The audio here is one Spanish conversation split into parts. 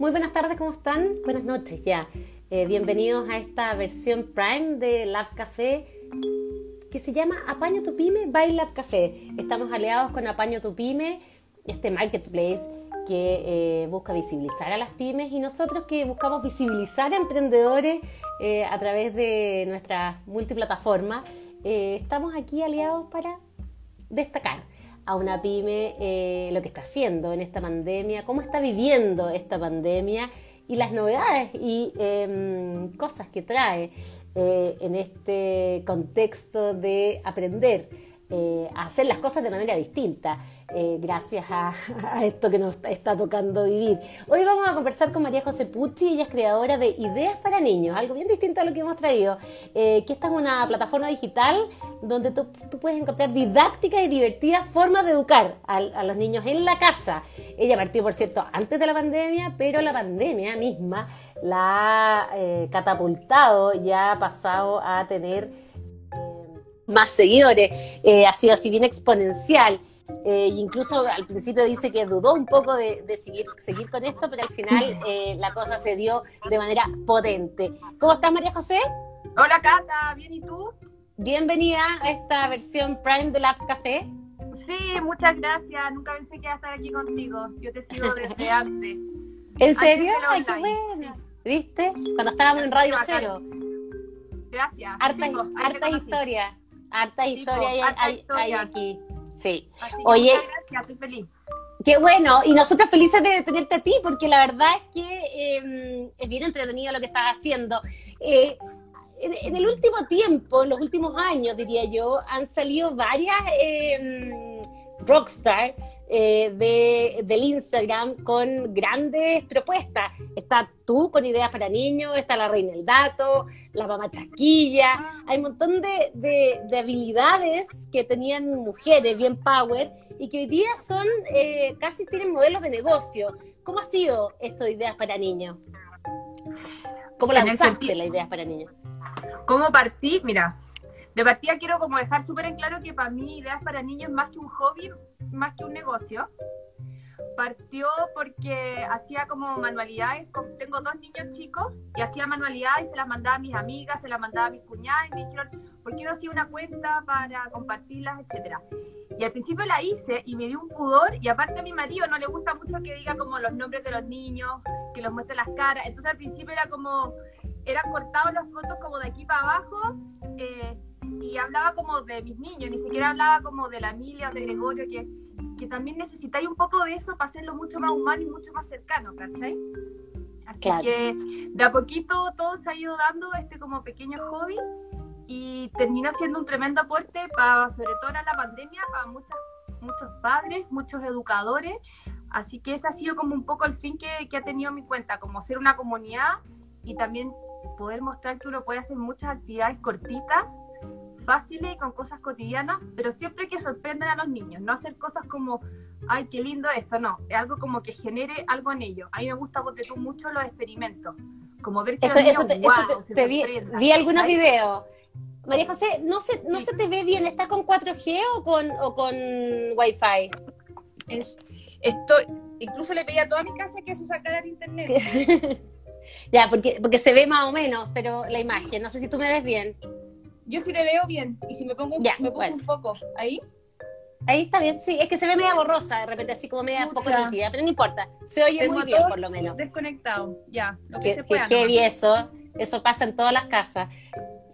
Muy buenas tardes, ¿cómo están? Buenas noches ya. Eh, bienvenidos a esta versión Prime de Lab Café que se llama Apaño tu Pyme by Lab Café. Estamos aliados con Apaño tu Pyme, este marketplace que eh, busca visibilizar a las pymes y nosotros que buscamos visibilizar a emprendedores eh, a través de nuestra multiplataforma. estamos aquí aliados para destacar a una pyme eh, lo que está haciendo en esta pandemia, cómo está viviendo esta pandemia y las novedades y em, cosas que trae eh, en este contexto de aprender eh, a hacer las cosas de manera distinta. Eh, gracias a, esto que nos está, tocando vivir. Hoy vamos a conversar con María José Pucci, ella es creadora de Ideas para Niños, algo bien distinto a lo que hemos traído, eh, que esta es una plataforma digital donde tú, puedes encontrar didácticas y divertidas formas de educar a, los niños en la casa. Ella partió, por cierto, antes de la pandemia, pero la pandemia misma la ha eh, catapultado, ya ha pasado a tener más seguidores, ha sido así bien exponencial. Eh, incluso al principio dice que dudó un poco de, seguir, seguir con esto, pero al final eh, la cosa se dio de manera potente. ¿Cómo estás, María José? Hola, Cata, ¿bien y tú? Bienvenida a esta versión Prime de Lab Café. Sí, muchas gracias. Nunca pensé que iba a estar aquí contigo. Yo te sigo desde antes. ¿En serio? Ay, qué bueno. ¿Viste? Cuando estábamos en Radio Cero. Gracias. Harta, historia. Harta historia hay aquí. Sí. Oye, gracias, estoy feliz. Qué bueno, y nosotros felices de tenerte a ti, porque la verdad es que em, es bien entretenido lo que estás haciendo. Eh, en, el último tiempo, en los últimos años, diría yo, han salido varias eh, rockstar eh, de, del Instagram con grandes propuestas. Está tú con ideas para niños, está la reina del dato, la mamá chaquilla. Hay un montón de, de, habilidades que tenían mujeres bien power y que hoy día son, eh, casi tienen modelos de negocio. ¿Cómo ha sido esto de ideas para niños? ¿Cómo lanzaste las ideas para niños? ¿Cómo partí? Mira, de partida quiero como dejar súper en claro que para mí ideas para niños más que un hobby, más que un negocio. Partió porque hacía como manualidades, tengo dos niños chicos y hacía manualidades se las mandaba a mis amigas, se las mandaba a mis cuñadas y me dijeron, ¿por qué no hacía una cuenta para compartirlas, etcétera? Y al principio la hice y me dio un pudor y aparte a mi marido no le gusta mucho que diga como los nombres de los niños, que los muestre las caras, entonces al principio era como, eran cortados las fotos como de aquí para abajo. Eh, y hablaba como de mis niños, ni siquiera hablaba como de la Emilia o de Gregorio, que, que también necesitáis un poco de eso para hacerlo mucho más humano y mucho más cercano, ¿cachai? Así que de a poquito todo se ha ido dando este como pequeño hobby y terminó siendo un tremendo aporte para, sobre todo en la pandemia, para muchas, muchos padres, muchos educadores. Así que ese ha sido como un poco el fin que, que ha tenido mi cuenta, como ser una comunidad y también poder mostrar que uno puede hacer muchas actividades cortitas fáciles y con cosas cotidianas, pero siempre que sorprender a los niños, no hacer cosas como, ay, qué lindo esto, no, es algo como que genere algo en ellos. A mí me gusta porque tú mucho los experimentos, como ver que eso, te, vi, algunos videos. María José, no se, no se te ve bien, ¿estás con 4G o con, o con Wi-Fi? estoy, incluso le pedí a toda mi casa que se sacara el internet. ya, porque, porque se ve más o menos, pero la imagen, no sé si tú me ves bien. Yo sí le veo bien. Y si me pongo, me pongo un poco ahí. Ahí está bien, sí, es que se ve media borrosa de repente, así como media poco nítida, pero no importa, se oye muy bien por lo menos. Desconectado, ya, lo que, se pueda. heavy eso, eso pasa en todas las casas,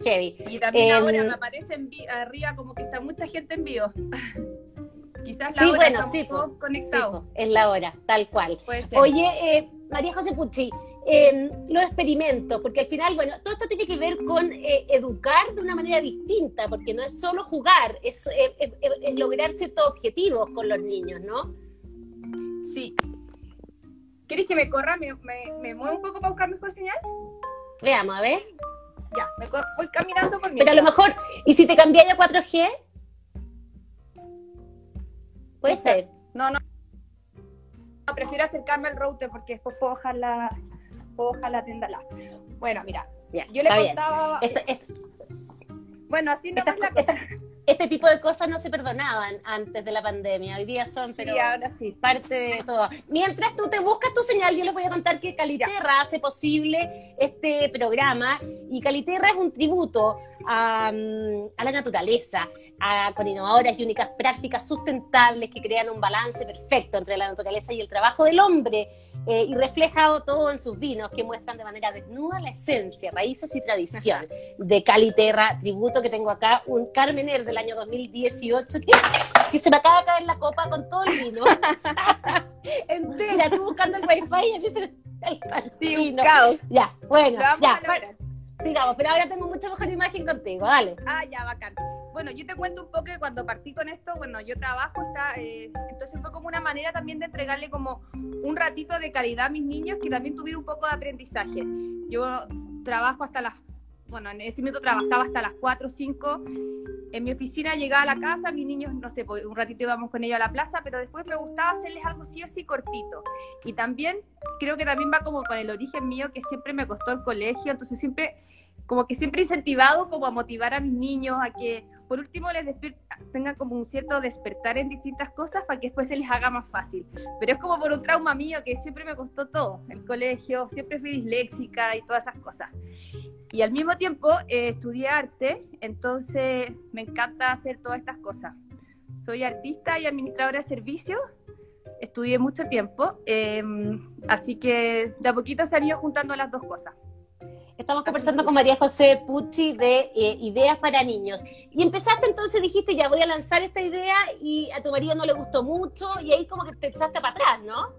heavy. Y también ahora em, me aparece arriba como que está mucha gente en vivo. Quizás la sí, hora bueno, sí, conectado. es la hora, tal cual. Oye, eh, María José Pucci, eh, los experimentos, porque al final, bueno, todo esto tiene que ver con eh, educar de una manera distinta, porque no es solo jugar, es, es, lograr ciertos objetivos con los niños, ¿no? Sí. ¿Querés que me corra? ¿Me, me, muevo un poco para buscar mejor señal? Veamos, a ver. Ya, me voy caminando por Pero a lo mejor, ¿y si te cambiáis a 4G? Puede ser. No, no prefiero acercarme al router porque después puedo bajar la, bajar la tienda la. Bueno, mira, yo le contaba. Bueno, así no es la cosa. este tipo de cosas no se perdonaban antes de la pandemia. Hoy día son, pero ahora sí. parte de todo. Mientras tú te buscas tu señal, yo les voy a contar que Caliterra hace posible este programa y Caliterra es un tributo a, a la naturaleza, a, con innovadoras y únicas prácticas sustentables que crean un balance perfecto entre la naturaleza y el trabajo del hombre eh, y reflejado todo en sus vinos que muestran de manera desnuda la esencia, raíces y tradición de Caliterra, tributo que tengo acá, un Carmener del año 2018 que, se me acaba de caer la copa con todo el vino entera, estoy buscando el wifi y a mí se el, sí, un caos. Ya, bueno, ya, sigamos, pero ahora tengo mucha mejor imagen contigo, dale. Ah, ya, bacán. Bueno, yo te cuento un poco que cuando partí con esto, bueno, yo trabajo, está, eh, entonces fue como una manera también de entregarle como un ratito de calidad a mis niños que también tuvieron un poco de aprendizaje. Yo trabajo hasta las, bueno, en ese momento trabajaba hasta las 4 o 5. En mi oficina llegaba a la casa, mis niños, no sé, pues, un ratito íbamos con ellos a la plaza, pero después me gustaba hacerles algo sí o sí cortito. Y también, creo que también va como con el origen mío, que siempre me costó el colegio, entonces siempre, como que siempre incentivado como a motivar a mis niños a que por último les tengan como un cierto despertar en distintas cosas para que después se les haga más fácil. Pero es como por un trauma mío que siempre me costó todo, el colegio, siempre fui disléxica y todas esas cosas. Y al mismo tiempo eh, estudié arte, entonces me encanta hacer todas estas cosas. Soy artista y administradora de servicios, estudié mucho tiempo, em, así que de a poquito se han ido juntando las dos cosas. Estamos conversando con María José Pucci de eh, Ideas para Niños. Y empezaste entonces, dijiste, ya voy a lanzar esta idea y a tu marido no le gustó mucho y ahí como que te echaste para atrás, ¿no?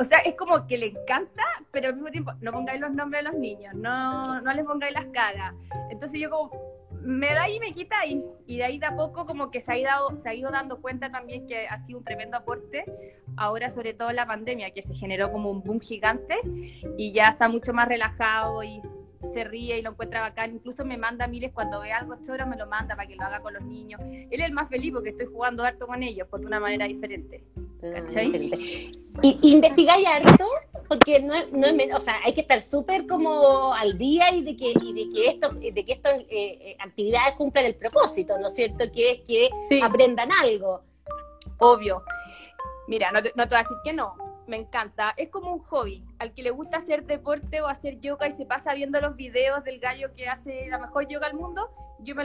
O sea, es como que le encanta, pero al mismo tiempo no pongáis los nombres de los niños, no, no les pongáis las caras. Entonces yo como, me da y me quita y, y de ahí de a poco como que se ha, ido, se ha ido dando cuenta también que ha sido un tremendo aporte, ahora sobre todo la pandemia, que se generó como un boom gigante y ya está mucho más relajado y se ríe y lo encuentra bacán, incluso me manda miles cuando ve algo choro, me lo manda para que lo haga con los niños. Él es el más feliz porque estoy jugando harto con ellos, por una manera diferente. ¿Cachai? ¿Y investigáis harto? Porque no es, no es, o sea, hay que estar súper como al día y de que, y de que esto, de que estas eh, eh, actividades cumplan el propósito, ¿no es cierto? Que es que aprendan algo. Obvio. Mira, no te, no te voy a decir que no, me encanta. Es como un hobby. Al que le gusta hacer deporte o hacer yoga y se pasa viendo los videos del gallo que hace la mejor yoga del mundo, yo me,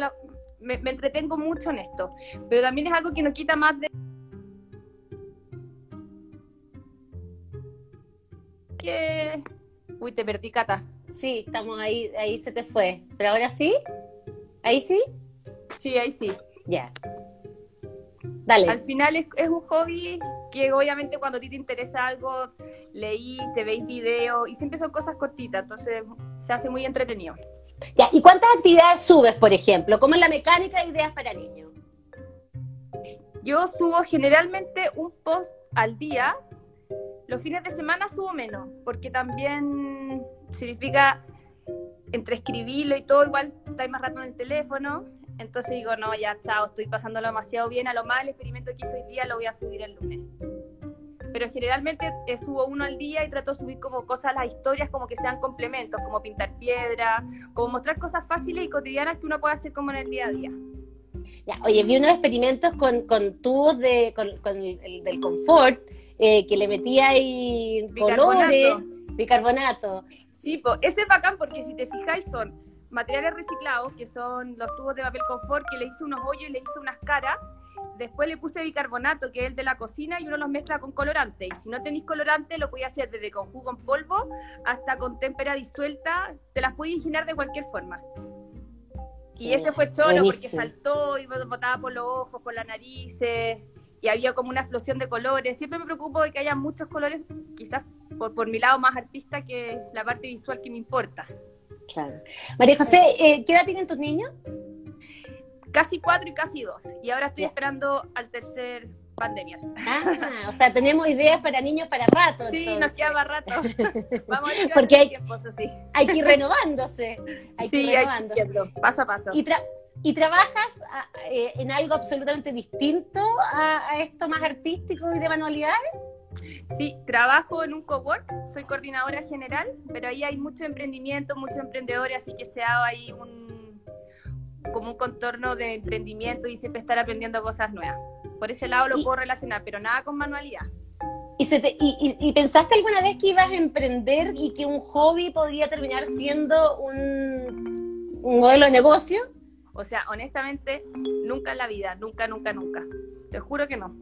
me, me entretengo mucho en esto. Pero también es algo que no quita más de que... Uy, te perdí, Cata. Sí, estamos ahí, ahí se te fue. ¿Pero ahora sí? ¿Ahí sí? Sí, ahí sí. Ya. Dale. Al final es, es, un hobby que obviamente cuando a ti te interesa algo, leí, te veis video y siempre son cosas cortitas, entonces se hace muy entretenido. Ya, ¿y cuántas actividades subes, por ejemplo? ¿Cómo es la mecánica de ideas para niños? Yo subo generalmente un post al día los fines de semana subo menos, porque también significa entre escribirlo y todo, igual estáis más rato en el teléfono. Entonces digo, no, ya, chao, estoy pasándolo demasiado bien. A lo más, el experimento que hice hoy día lo voy a subir el lunes. Pero generalmente eh, subo uno al día y trato de subir como cosas, las historias como que sean complementos, como pintar piedra, como mostrar cosas fáciles y cotidianas que uno puede hacer como en el día a día. Ya, oye, vi unos experimentos con, con tubos de, con, con el, del confort eh, que le metía ahí colores, bicarbonato. Sí, pues ese es bacán porque si te fijáis son materiales reciclados, que son los tubos de papel confort, que le hice unos hoyos y le hice unas caras. Después le puse bicarbonato, que es el de la cocina, y uno los mezcla con colorante. Y si no tenéis colorante, lo podéis hacer desde con jugo en polvo hasta con témpera disuelta. Te las podéis imaginar de cualquier forma. Y ese fue cholo porque saltó y botaba por los ojos, por la nariz y había como una explosión de colores. Siempre me preocupo de que haya muchos colores, quizás por, por mi lado más artista que la parte visual que me importa. Claro. María José, eh, ¿qué edad tienen tus niños? Casi cuatro y casi dos. Y ahora estoy esperando al tercer pandemia. Ah, o sea, tenemos ideas para niños para rato. Sí, nos queda más rato. Vamos a Porque hay, tiempo, sí. hay que ir renovándose. Hay sí, que ir renovándose. Hay que paso a paso. Y, ¿Y trabajas eh, en algo absolutamente distinto a, esto más artístico y de manualidades? Sí, trabajo en un cowork, soy coordinadora general, pero ahí hay mucho emprendimiento, muchos emprendedores, así que se ha ahí un, como un contorno de emprendimiento y siempre estar aprendiendo cosas nuevas. Por ese lado lo puedo relacionar, pero nada con manualidad. ¿Y, y, pensaste alguna vez que ibas a emprender y que un hobby podía terminar siendo un, un modelo de negocio? O sea, honestamente, nunca en la vida, nunca, nunca, nunca. Te juro que no.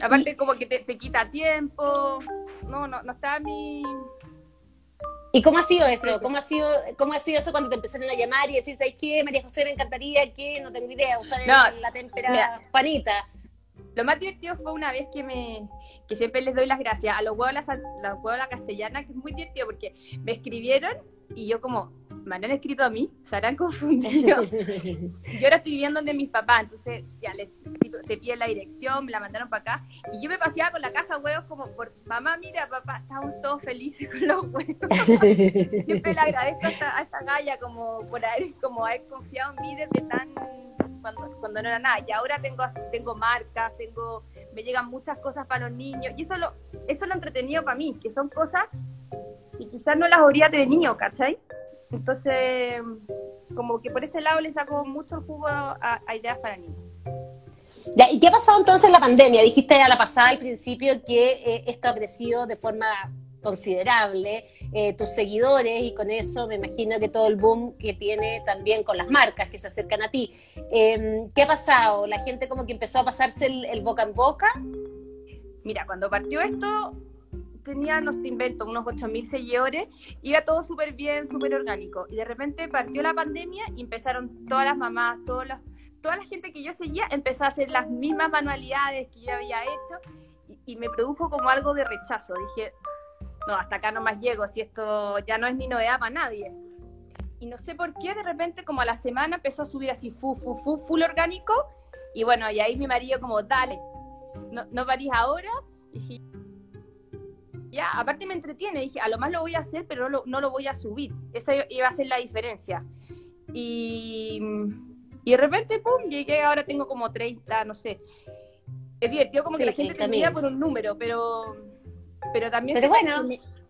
Aparte, como que te, te, quita tiempo. No, no, no está mi. ¿Y cómo ha sido eso? ¿Cómo ha sido, cómo ha sido eso cuando te empezaron a llamar y decir, ¿sabes qué? María José, me encantaría que, no tengo idea, usar la témpera Juanita. Lo más divertido fue una vez que me, que siempre les doy las gracias a los huevos los huevos la castellana, que es muy divertido porque me escribieron y yo como, me han escrito a mí, se harán confundido. yo ahora estoy viviendo donde mis papás, entonces ya les te piden la dirección, me la mandaron para acá, y yo me paseaba con la caja de huevos como por, mamá, mira, papá, estamos todos felices con los huevos. Siempre le agradezco a esta, a esta galla como por haber, como haber confiado en mí desde tan, cuando, cuando no era nada, y ahora tengo, tengo marcas, tengo, me llegan muchas cosas para los niños, y eso lo, eso lo entretenido para mí, que son cosas y quizás no las habría de niño, ¿cachai? Entonces, como que por ese lado le saco mucho jugo a, ideas para niños. Ya, ¿Y qué ha pasado entonces en la pandemia? Dijiste a la pasada al principio que eh, esto ha crecido de forma considerable, eh, tus seguidores y con eso me imagino que todo el boom que tiene también con las marcas que se acercan a ti. Em, ¿Qué ha pasado? ¿La gente como que empezó a pasarse el boca en boca? Mira, cuando partió esto, tenía, no te invento, unos 8.000 seguidores, iba todo súper bien, súper orgánico. Y de repente partió la pandemia y empezaron todas las mamás, todas las, toda la gente que yo seguía empezó a hacer las mismas manualidades que yo había hecho y, me produjo como algo de rechazo. Dije, no, hasta acá no más llego, si esto ya no es ni novedad para nadie. Y no sé por qué, de repente, como a la semana empezó a subir así, fu, fu, fu, full orgánico. Y bueno, y ahí mi marido como, dale, no, no parís ahora. Y dije, ya, aparte me entretiene, dije, a lo más lo voy a hacer, pero no lo, no lo voy a subir. Esa iba a ser la diferencia. Y, y de repente, pum, llegué, ahora tengo como 30, no sé. Es divertido como que la gente te mira por un número, pero, pero también... Pero bueno,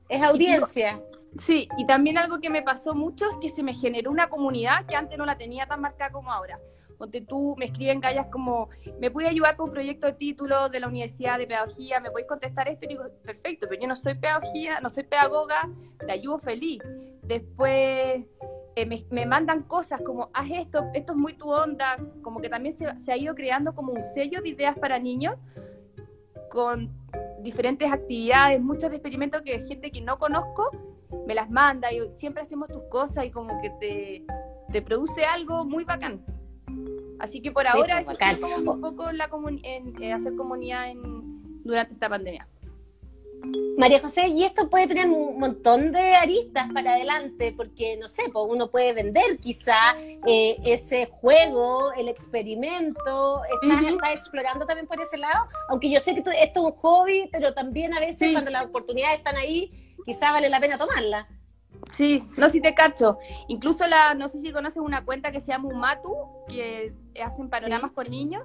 es audiencia. sí, y también algo que me pasó mucho es que se me generó una comunidad que antes no la tenía tan marcada como ahora donde tú me escriben gallas como, ¿me puede ayudar con un proyecto de título de la Universidad de Pedagogía? ¿Me podéis contestar esto? Y digo, perfecto, pero yo no soy pedagogía, no soy pedagoga, te ayudo feliz. Después eh, me, mandan cosas como, haz esto, esto es muy tu onda, como que también se, se ha ido creando como un sello de ideas para niños con diferentes actividades, muchos experimentos que gente que no conozco me las manda y siempre hacemos tus cosas y como que te, te produce algo muy bacán. Así que por ahora eso es como un poco la en, eh, hacer comunidad en, durante esta pandemia. María José, y esto puede tener un montón de aristas para adelante, porque no sé, pues uno puede vender quizá eh, ese juego, el experimento, estás, explorando también por ese lado, aunque yo sé que esto es un hobby, pero también a veces cuando las oportunidades están ahí, quizá vale la pena tomarla. Sí, no, si te cacho. Incluso la, no sé si conoces una cuenta que se llama Umatu, que hacen panoramas por niños.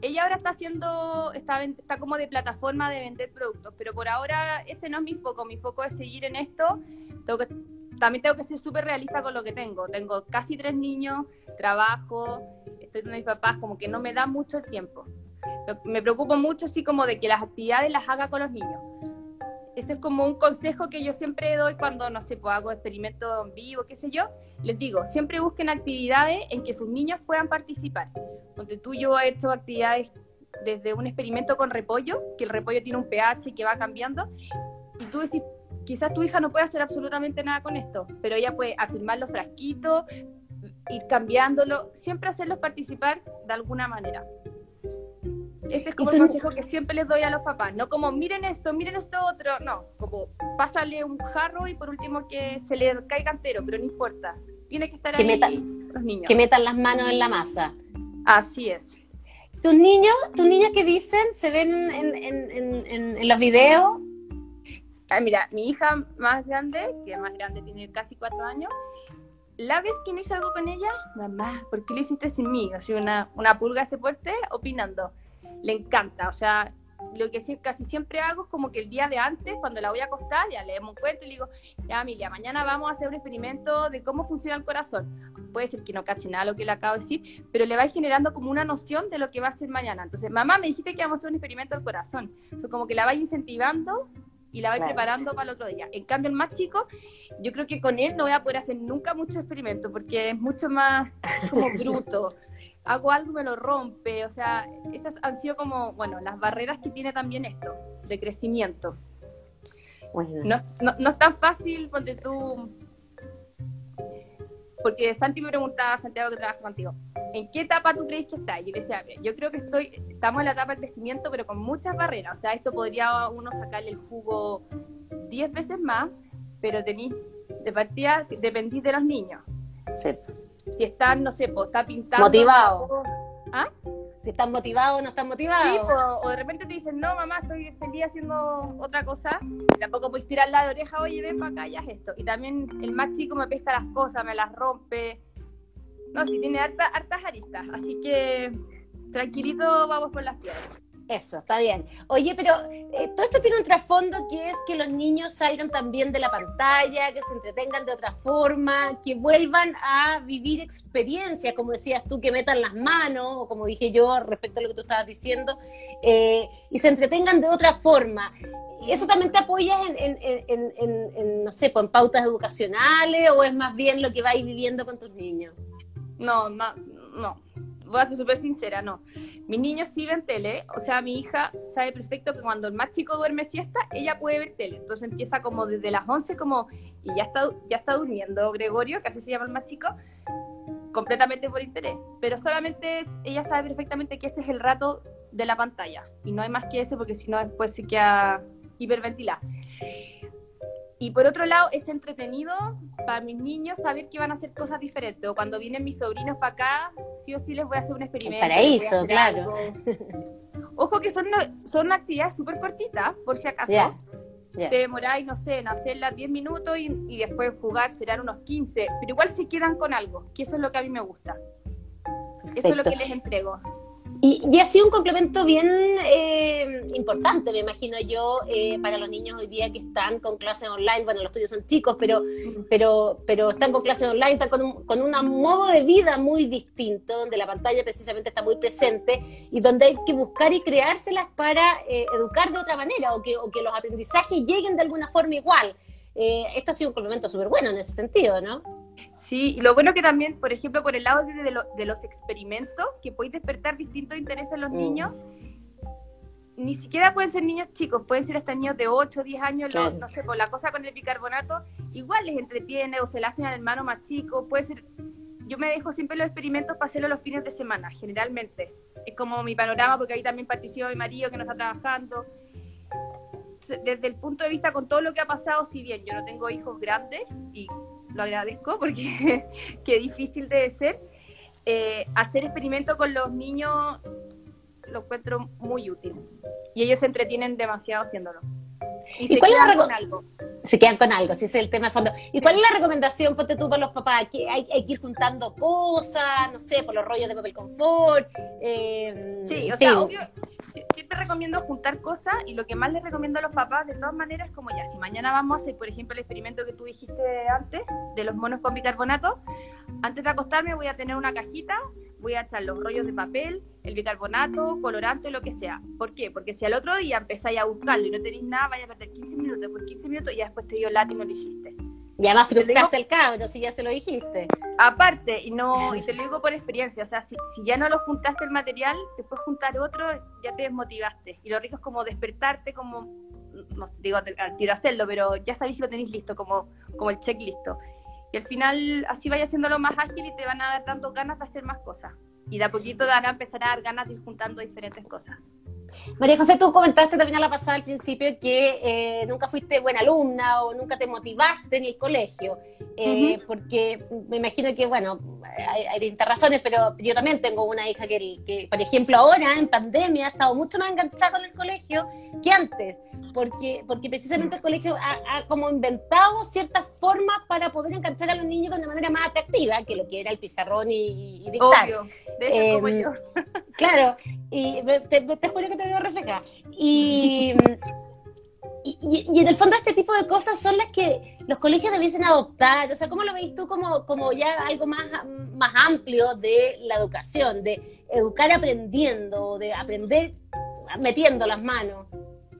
Ella ahora está haciendo, está, está como de plataforma de vender productos, pero por ahora ese no es mi foco. Mi foco es seguir en esto. Tengo que, también tengo que ser súper realista con lo que tengo. Tengo casi tres niños, trabajo, estoy con mis papás, como que no me da mucho el tiempo. Me preocupo mucho así como de que las actividades las haga con los niños ese es como un consejo que yo siempre doy cuando, no sé, pues hago experimentos en vivo, qué sé yo. Les digo, siempre busquen actividades en que sus niños puedan participar. Donde tú yo he hecho actividades desde un experimento con repollo, que el repollo tiene un pH que va cambiando, y tú decís, quizás tu hija no puede hacer absolutamente nada con esto, pero ella puede afirmar los frasquitos, ir cambiándolo, siempre hacerlos participar de alguna manera. Ese es como el consejo que siempre les doy a los papás, no como miren esto, miren esto otro, no, como pásale un jarro y por último que se le caiga entero, pero no importa, tiene que estar ahí los niños. Que metan las manos en la masa. Así es. ¿Tus niños, tus niños qué dicen? ¿Se ven en, en, en, los videos? Ah, mira, mi hija más grande, que más grande tiene casi cuatro años, la vez que no hice algo con ella, mamá, ¿por qué lo hiciste sin mí? Así una, una pulga este fuerte opinando le encanta, o sea, lo que casi siempre hago es como que el día de antes, cuando la voy a acostar, ya leemos un cuento y le digo, ya Emilia, mañana vamos a hacer un experimento de cómo funciona el corazón. Puede ser que no cache nada lo que le acabo de decir, pero le vais generando como una noción de lo que va a hacer mañana. Entonces, mamá, me dijiste que vamos a hacer un experimento del corazón. Eso como que la vais incentivando y la vais preparando para el otro día. En cambio, el más chico, yo creo que con él no voy a poder hacer nunca mucho experimento porque es mucho más como bruto hago algo y me lo rompe. O sea, esas han sido como, bueno, las barreras que tiene también esto, de crecimiento. No, no, es tan fácil, porque tú. Porque Santi me preguntaba, Santiago que trabaja contigo, ¿en qué etapa tú crees que estás? Y yo decía, yo creo que estoy, estamos en la etapa de crecimiento, pero con muchas barreras. O sea, esto podría uno sacarle el jugo 10 veces más, pero tenéis, de partida, dependís de los niños. Sí si están, no sé, pues está pintando. Motivado. ¿Ah? Si están motivados o no están motivados. Sí, o de repente te dicen, no, mamá, estoy feliz haciendo otra cosa. Y tampoco puedes tirar la oreja, oye, ven para acá, ya es esto. Y también el más chico me pesca las cosas, me las rompe. No, sí, tiene harta, hartas aristas. Así que tranquilito, vamos por las piedras. Eso, está bien. Oye, pero eh, todo esto tiene un trasfondo que es que los niños salgan también de la pantalla, que se entretengan de otra forma, que vuelvan a vivir experiencias, como decías tú, que metan las manos, o como dije yo respecto a lo que tú estabas diciendo, eh, y se entretengan de otra forma. ¿Eso también te apoyas en, no sé, pues, en pautas educacionales o es más bien lo que vais viviendo con tus niños? No, no, no voy a ser súper sincera, no. Mis niños sí ven tele, o sea, mi hija sabe perfecto que cuando el más chico duerme siesta, ella puede ver tele. Entonces empieza como desde las 11 como, y ya está, ya está durmiendo Gregorio, que así se llama el más chico, completamente por interés. Pero solamente ella sabe perfectamente que este es el rato de la pantalla. Y no hay más que eso porque si no después se queda hiperventilada. Y por otro lado, es entretenido para mis niños saber que van a hacer cosas diferentes. O cuando vienen mis sobrinos para acá, sí o sí les voy a hacer un experimento. Paraíso, claro. Ojo que son, son actividades súper cortitas, por si acaso. Te demoráis, no sé, en hacerlas 10 minutos y, y, después jugar serán unos 15, pero igual se quedan con algo, que eso es lo que a mí me gusta. Eso es lo que les entrego. Y, ha sido un complemento bien eh, importante, me imagino yo, eh, para los niños hoy día que están con clases online. Bueno, los tuyos son chicos, pero, pero, pero están con clases online, están con un, con un modo de vida muy distinto, donde la pantalla precisamente está muy presente y donde hay que buscar y creárselas para eh, educar de otra manera o que, o que los aprendizajes lleguen de alguna forma igual. esto ha sido un complemento súper bueno en ese sentido, ¿no? Sí, y lo bueno que también, por ejemplo, por el lado de, de los experimentos, que podéis despertar distintos intereses en los mm. niños, ni siquiera pueden ser niños chicos, pueden ser hasta niños de 8, 10 años, no sé, por la cosa con el bicarbonato, igual les entretiene o se la hacen al hermano más chico, puede ser... Yo me dejo siempre los experimentos para hacerlo los fines de semana, generalmente. Es como mi panorama, porque ahí también participa mi marido que no está trabajando. Desde el punto de vista con todo lo que ha pasado, si bien yo no tengo hijos grandes y lo agradezco porque qué difícil debe ser. Eh, hacer experimento con los niños lo encuentro muy útil y ellos se entretienen demasiado haciéndolo. Y, se quedan con algo. Se quedan con algo, ese es el tema de fondo. ¿Y cuál es la recomendación, ponte tú, para los papás? ¿Que hay, que ir juntando cosas, no sé, por los rollos de papel confort? Eh, sí, o sea, obvio, siempre recomiendo juntar cosas y lo que más les recomiendo a los papás, de todas maneras, como ya, si mañana vamos a hacer, por ejemplo, el experimento que tú dijiste antes, de los monos con bicarbonato, antes de acostarme voy a tener una cajita, voy a echar los rollos de papel, el bicarbonato, colorante, lo que sea. ¿Por qué? Porque si al otro día empezáis a buscarlo y no tenéis nada, vaya a perder 15 minutos, después 15 minutos y ya después te dio lata y no lo hiciste. Y además frustraste el cabro, si ya se lo dijiste. Aparte, y no y te lo digo por experiencia, o sea, si, si, ya no lo juntaste el material, después juntar otro, ya te desmotivaste. Y lo rico es como despertarte, como, no digo al tiro hacerlo, pero ya sabéis que lo tenéis listo, como, como el checklist. Y al final así vaya haciéndolo más ágil y te van a dar tanto ganas de hacer más cosas. Y de a poquito te van a empezar a dar ganas de ir juntando diferentes cosas. María José, tú comentaste también a la pasada al principio que eh, nunca fuiste buena alumna o nunca te motivaste en el colegio, eh, porque me imagino que, bueno, hay, hay, distintas razones, pero yo también tengo una hija que, que, por ejemplo, ahora en pandemia ha estado mucho más enganchada con el colegio que antes, porque, porque precisamente el colegio ha, como inventado ciertas formas para poder enganchar a los niños de una manera más atractiva que lo que era el pizarrón y, y dictar. De hecho, como Em, yo. Claro, y te, te juro que te veo reflejada. Y, y, y- y en el fondo este tipo de cosas son las que los colegios debiesen adoptar. O sea, ¿cómo lo veis tú como, como ya algo más, más amplio de la educación, de educar aprendiendo, de aprender metiendo las manos?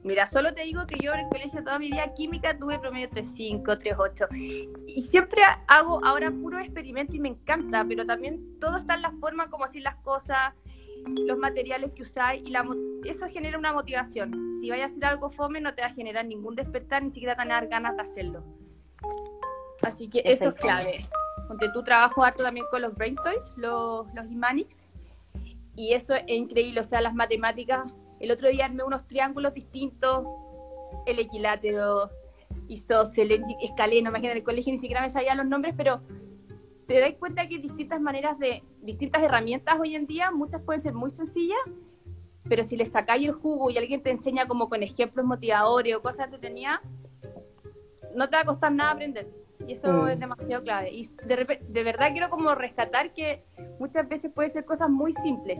Mira, solo te digo que yo en el colegio toda mi vida química tuve promedio 3.5, 3.8. Y siempre hago ahora puro experimento y me encanta, pero también todo está en la forma como decir las cosas, los materiales que usáis, y la, eso genera una motivación. Si vayas a hacer algo fome, no te va a generar ningún despertar, ni siquiera te van a dar ganas de hacerlo. Así que Es eso es clave. Porque tú trabajo harto también con los brain toys, los, los Imanix, y eso es increíble, o sea, las matemáticas. El otro día armé unos triángulos distintos, el equilátero, isósceles, escaleno, imagínate, en el colegio ni siquiera me sabía los nombres, pero te das cuenta que hay distintas maneras de, distintas herramientas hoy en día, muchas pueden ser muy sencillas, pero si le sacáis el jugo y alguien te enseña como con ejemplos motivadores o cosas entretenidas, no te va a costar nada aprender. Y eso Mm. es demasiado clave. Y de verdad quiero como rescatar que muchas veces puede ser cosas muy simples.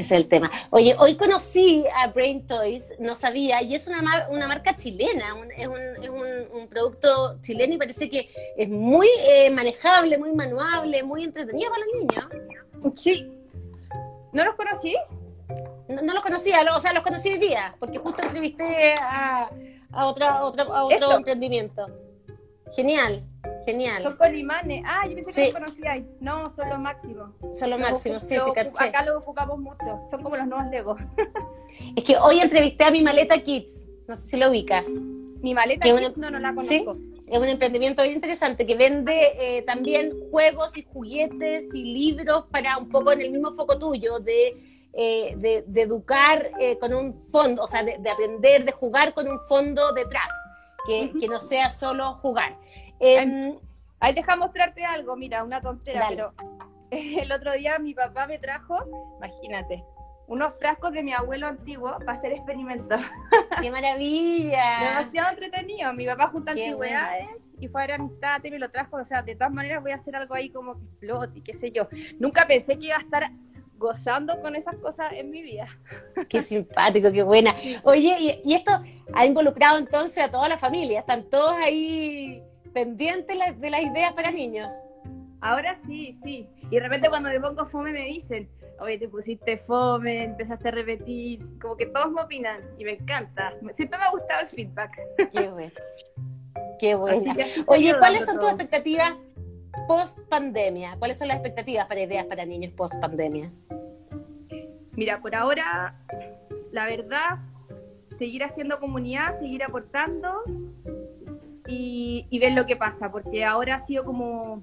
Ese es el tema. Oye, hoy conocí a Brain Toys, no sabía, y es una, mar- una marca chilena, un- es, un, es un- un producto chileno y parece que es muy eh, manejable, muy manuable, muy entretenido para los niños. Sí. ¿No los conocí? No, no los conocía, lo- o sea, los conocí hoy día, porque justo entrevisté a, a, otra, otra- a otro emprendimiento. Genial, Son genial. con imanes. Ah, yo pensé Sí. que los conocíais. No, son los máximos. Son los máximos, sí, sí, caché. Acá los ocupamos mucho. Son como los nuevos Legos. Es que hoy entrevisté a mi maleta Kids, no sé si lo ubicas. Mi maleta Kids, no, no la ¿Sí? conozco. Es un emprendimiento bien interesante que vende eh, también juegos y juguetes y libros para un poco en el mismo foco tuyo de, eh, de, de educar eh, con un fondo, o sea, de, de aprender, de jugar con un fondo detrás, que, que no sea solo jugar. Em, Ahí deja mostrarte algo, mira, una tontera, Dale. pero el otro día mi papá me trajo, imagínate, unos frascos de mi abuelo antiguo para hacer experimentos. ¡Qué maravilla! Demasiado entretenido. Mi papá junta antigüedades y fue a ver amistad y me lo trajo. O sea, de todas maneras voy a hacer algo ahí como que explote y qué sé yo. Nunca pensé que iba a estar gozando con esas cosas en mi vida. Qué simpático, qué buena. Oye, y, y esto ha involucrado entonces a toda la familia, están todos ahí pendientes la- de las ideas para niños. Ahora sí, sí. Y de repente cuando me pongo fome me dicen, oye, te pusiste fome, empezaste a repetir, como que todos me opinan y me encanta. Siempre me ha gustado el feedback. Qué bueno. Qué así Oye, ¿cuáles son tus expectativas post pandemia? ¿Cuáles son las expectativas para ideas para niños post pandemia? Mira, por ahora, la verdad, seguir haciendo comunidad, seguir aportando y, y ver lo que pasa, porque ahora ha sido como,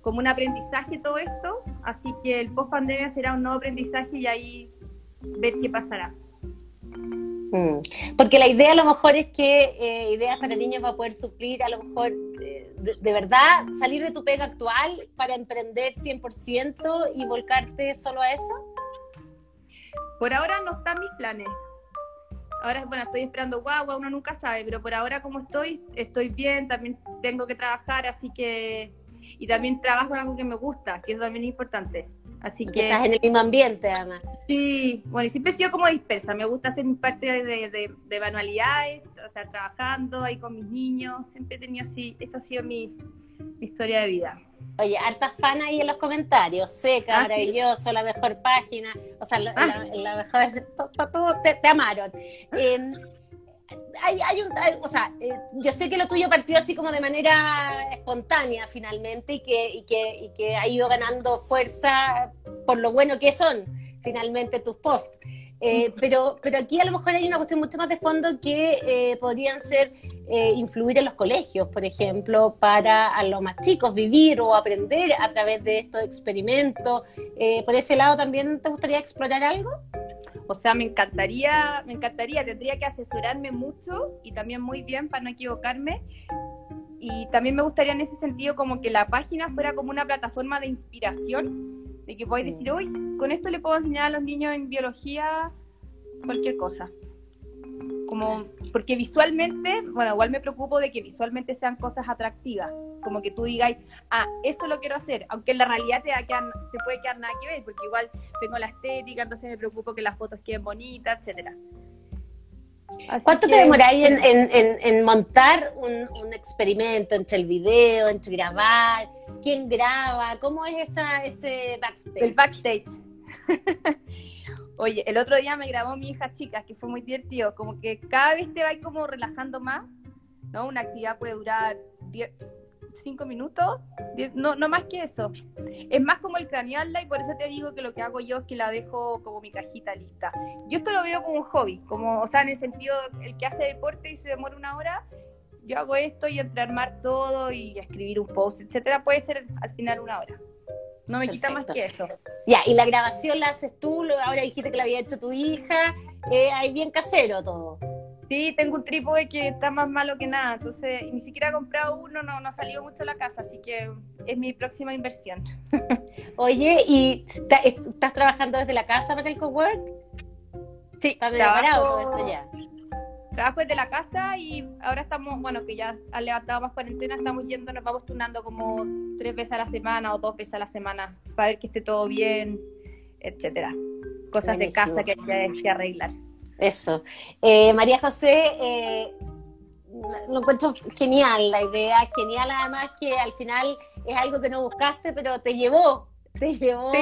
como un aprendizaje todo esto, así que el post pandemia será un nuevo aprendizaje y ahí ver qué pasará. Mm. Porque la idea a lo mejor es que eh, Ideas para Niños va a poder suplir a lo mejor eh, de, de verdad salir de tu pega actual para emprender 100% y volcarte solo a eso. Por ahora no están mis planes. Ahora, bueno, estoy esperando guagua, uno nunca sabe, pero por ahora como estoy, estoy bien, también tengo que trabajar, así que... Y también trabajo en algo que me gusta, que eso también es importante. Así Que estás en el mismo ambiente, además. Sí, bueno, y siempre he sido como dispersa. Me gusta hacer mi parte de, de, de manualidades, o sea, trabajando ahí con mis niños. Siempre he tenido así, esto ha sido mi, mi historia de vida. Oye, harta fan ahí en los comentarios. Seca, Ah, sí. maravilloso, la mejor página. O sea, la, Ah. la- la mejor. to- to- todo te, te amaron. Eh, hay, hay un, hay- o sea, eh, yo sé que lo tuyo partió así como de manera espontánea finalmente y que, y que, y que ha ido ganando fuerza por lo bueno que son finalmente tus posts. Eh, pero, pero aquí a lo mejor hay una cuestión mucho más de fondo que eh, podrían ser eh, influir en los colegios, por ejemplo, para a los más chicos vivir o aprender a través de estos experimentos. Eh, por ese lado también te gustaría explorar algo? O sea, me encantaría, me encantaría, tendría que asesorarme mucho y también muy bien para no equivocarme. Y también me gustaría en ese sentido como que la página fuera como una plataforma de inspiración, de que podáis decir, uy, con esto le puedo enseñar a los niños en biología cualquier cosa. como porque visualmente, bueno, igual me preocupo de que visualmente sean cosas atractivas, como que tú digas, ah, esto lo quiero hacer, aunque en la realidad te, te puede quedar nada que ver, porque igual tengo la estética, entonces me preocupo que las fotos queden bonitas, etcétera. ¿Cuánto te demoráis en, en, en, montar un, un, experimento entre el video, entre grabar? ¿Quién graba? ¿Cómo es esa, ese backstage? El backstage. Oye, el otro día me grabó mi hija chica, que fue muy divertido, como que cada vez te vas como relajando más, ¿no? Una actividad puede durar 5 minutos, no, no más que eso. Es más como el cranearla y por eso te digo que lo que hago yo es que la dejo como mi cajita lista. Yo esto lo veo como un hobby, como, o sea, en el sentido, el que hace deporte y se demora una hora, yo hago esto y entre armar todo y escribir un post, etcétera, puede ser al final una hora. No me quita más que eso. Ya, y la grabación la haces tú, ahora dijiste que la había hecho tu hija, eh, ahí bien casero todo. Sí, tengo un trípode que está más malo que nada, entonces ni siquiera he comprado uno, no, no ha salido mucho a la casa, así que es mi próxima inversión. Oye, ¿y estás trabajando desde la casa para el cowork? Sí, está trabajo, eso ya. Trabajo desde la casa y ahora estamos, bueno, que ya ha levantado más cuarentena, estamos yendo, nos vamos tunando como tres veces a la semana o dos veces a la semana para ver que esté todo bien, etcétera. Cosas de casa que hay que arreglar. Eso. Eh, María José, eh, lo encuentro genial la idea, genial además que al final es algo que no buscaste, pero te llevó, te llevó,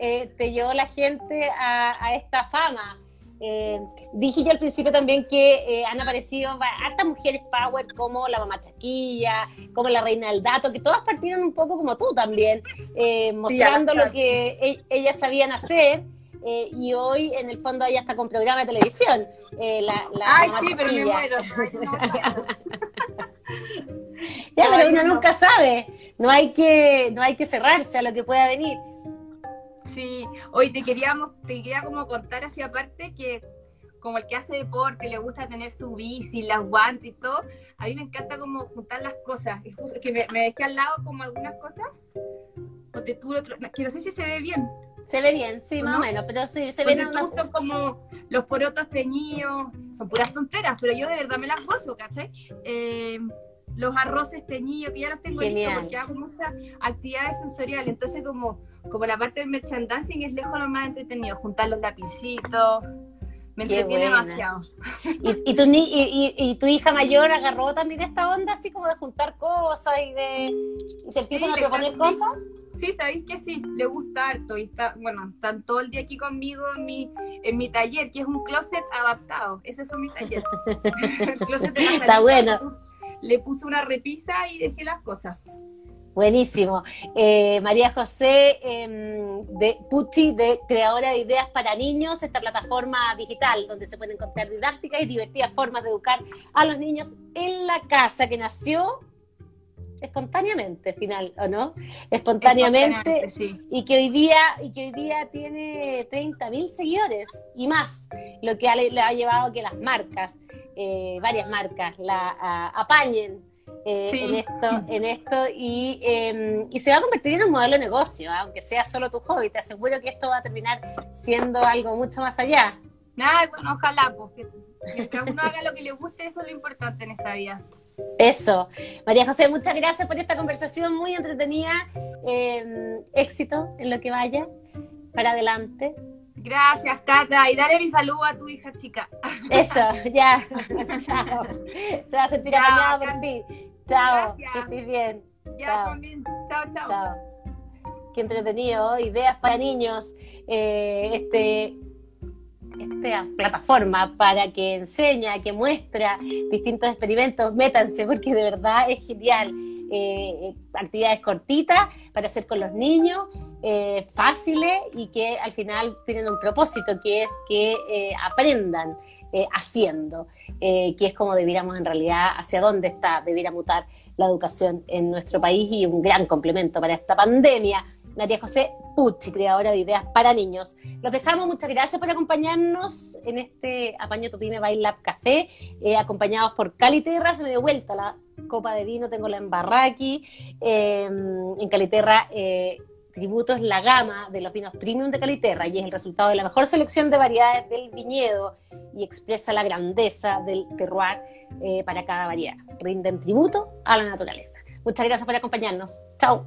eh, te llevó la gente a, esta fama. dije yo al principio también que han aparecido hartas mujeres power como la mamá Chaquilla, como la reina del dato, que todas partieron un poco como tú también, mostrando lo que e, ellas sabían hacer. Eh, y hoy en el fondo ella está con programa de televisión. Eh, la, Ay, sí, pero me muero. ya, pero uno nunca sabe. No hay que, no hay que cerrarse a lo que pueda venir. Sí, hoy te queríamos, te quería como contar así aparte que como el que hace deporte, le gusta tener su bici, las guantes y todo, a mí me encanta como juntar las cosas. que me, dejé al lado como algunas cosas, te que no sé si se ve bien, se ve bien, sí, más o menos, pero sí, se ven unos... como los porotos teñidos, son puras tonteras, pero yo de verdad me las gozo, ¿cachai? Eh, los arroces teñidos, que ya los tengo listos porque hago muchas actividades sensoriales, entonces como, como la parte del merchandising es lejos lo más entretenido, juntar los lapicitos, me entretiene demasiado. ¿Y, tu, y, y, tu hija mayor agarró también esta onda así como de juntar cosas y de y se empiezan a proponer cosas? Sí, sabéis que sí, le gusta harto y está, bueno, están todo el día aquí conmigo en mi, en mi taller, que es un closet adaptado. Ese fue mi taller. el closet de la Está bueno. Le puse una repisa y dejé las cosas. Buenísimo. Eh, María José em, de Pucci, de creadora de ideas para niños, esta plataforma digital donde se pueden encontrar didácticas y divertidas formas de educar a los niños en la casa, que nació espontáneamente, final, ¿o no? Espontáneamente, y que hoy día y que hoy día tiene 30.000 seguidores y más, lo que le ha llevado a que las marcas, eh, varias marcas, la apañen eh, en esto, en esto y, em, y, se va a convertir en un modelo de negocio, ¿ah? aunque sea solo tu hobby. Te aseguro que esto va a terminar siendo algo mucho más allá. Nada, bueno, ojalá, porque mientras uno haga lo que le guste, eso es lo importante en esta vida. Eso. María José, muchas gracias por esta conversación muy entretenida. Em, éxito en lo que vaya. Para adelante. Gracias, Tata. Y dale mi saludo a tu hija chica. Eso, ya. Chao. Se va a sentir apañada por ti. Chao. Que estés bien. Ya también. Chao, chao. Chao. Qué entretenido. Ideas para niños. Eh, este esta plataforma para que enseña, que muestra distintos experimentos, métanse porque de verdad es genial. Eh, actividades cortitas para hacer con los niños, eh, fáciles y que al final tienen un propósito que es que eh, aprendan haciendo, que es como debiéramos en realidad, hacia dónde está, debiera mutar la educación en nuestro país y un gran complemento para esta pandemia. María José Pucci, creadora de ideas para niños. Los dejamos, muchas gracias por acompañarnos en este Apaño Tu Pyme Bail Lab Café, eh, acompañados por Caliterra, se me dio vuelta la copa de vino, tengo la embarrada aquí, em, en Caliterra, eh, tributo es la gama de los vinos premium de Caliterra y es el resultado de la mejor selección de variedades del viñedo y expresa la grandeza del terroir eh, para cada variedad. Rinden tributo a la naturaleza. Muchas gracias por acompañarnos. Chao.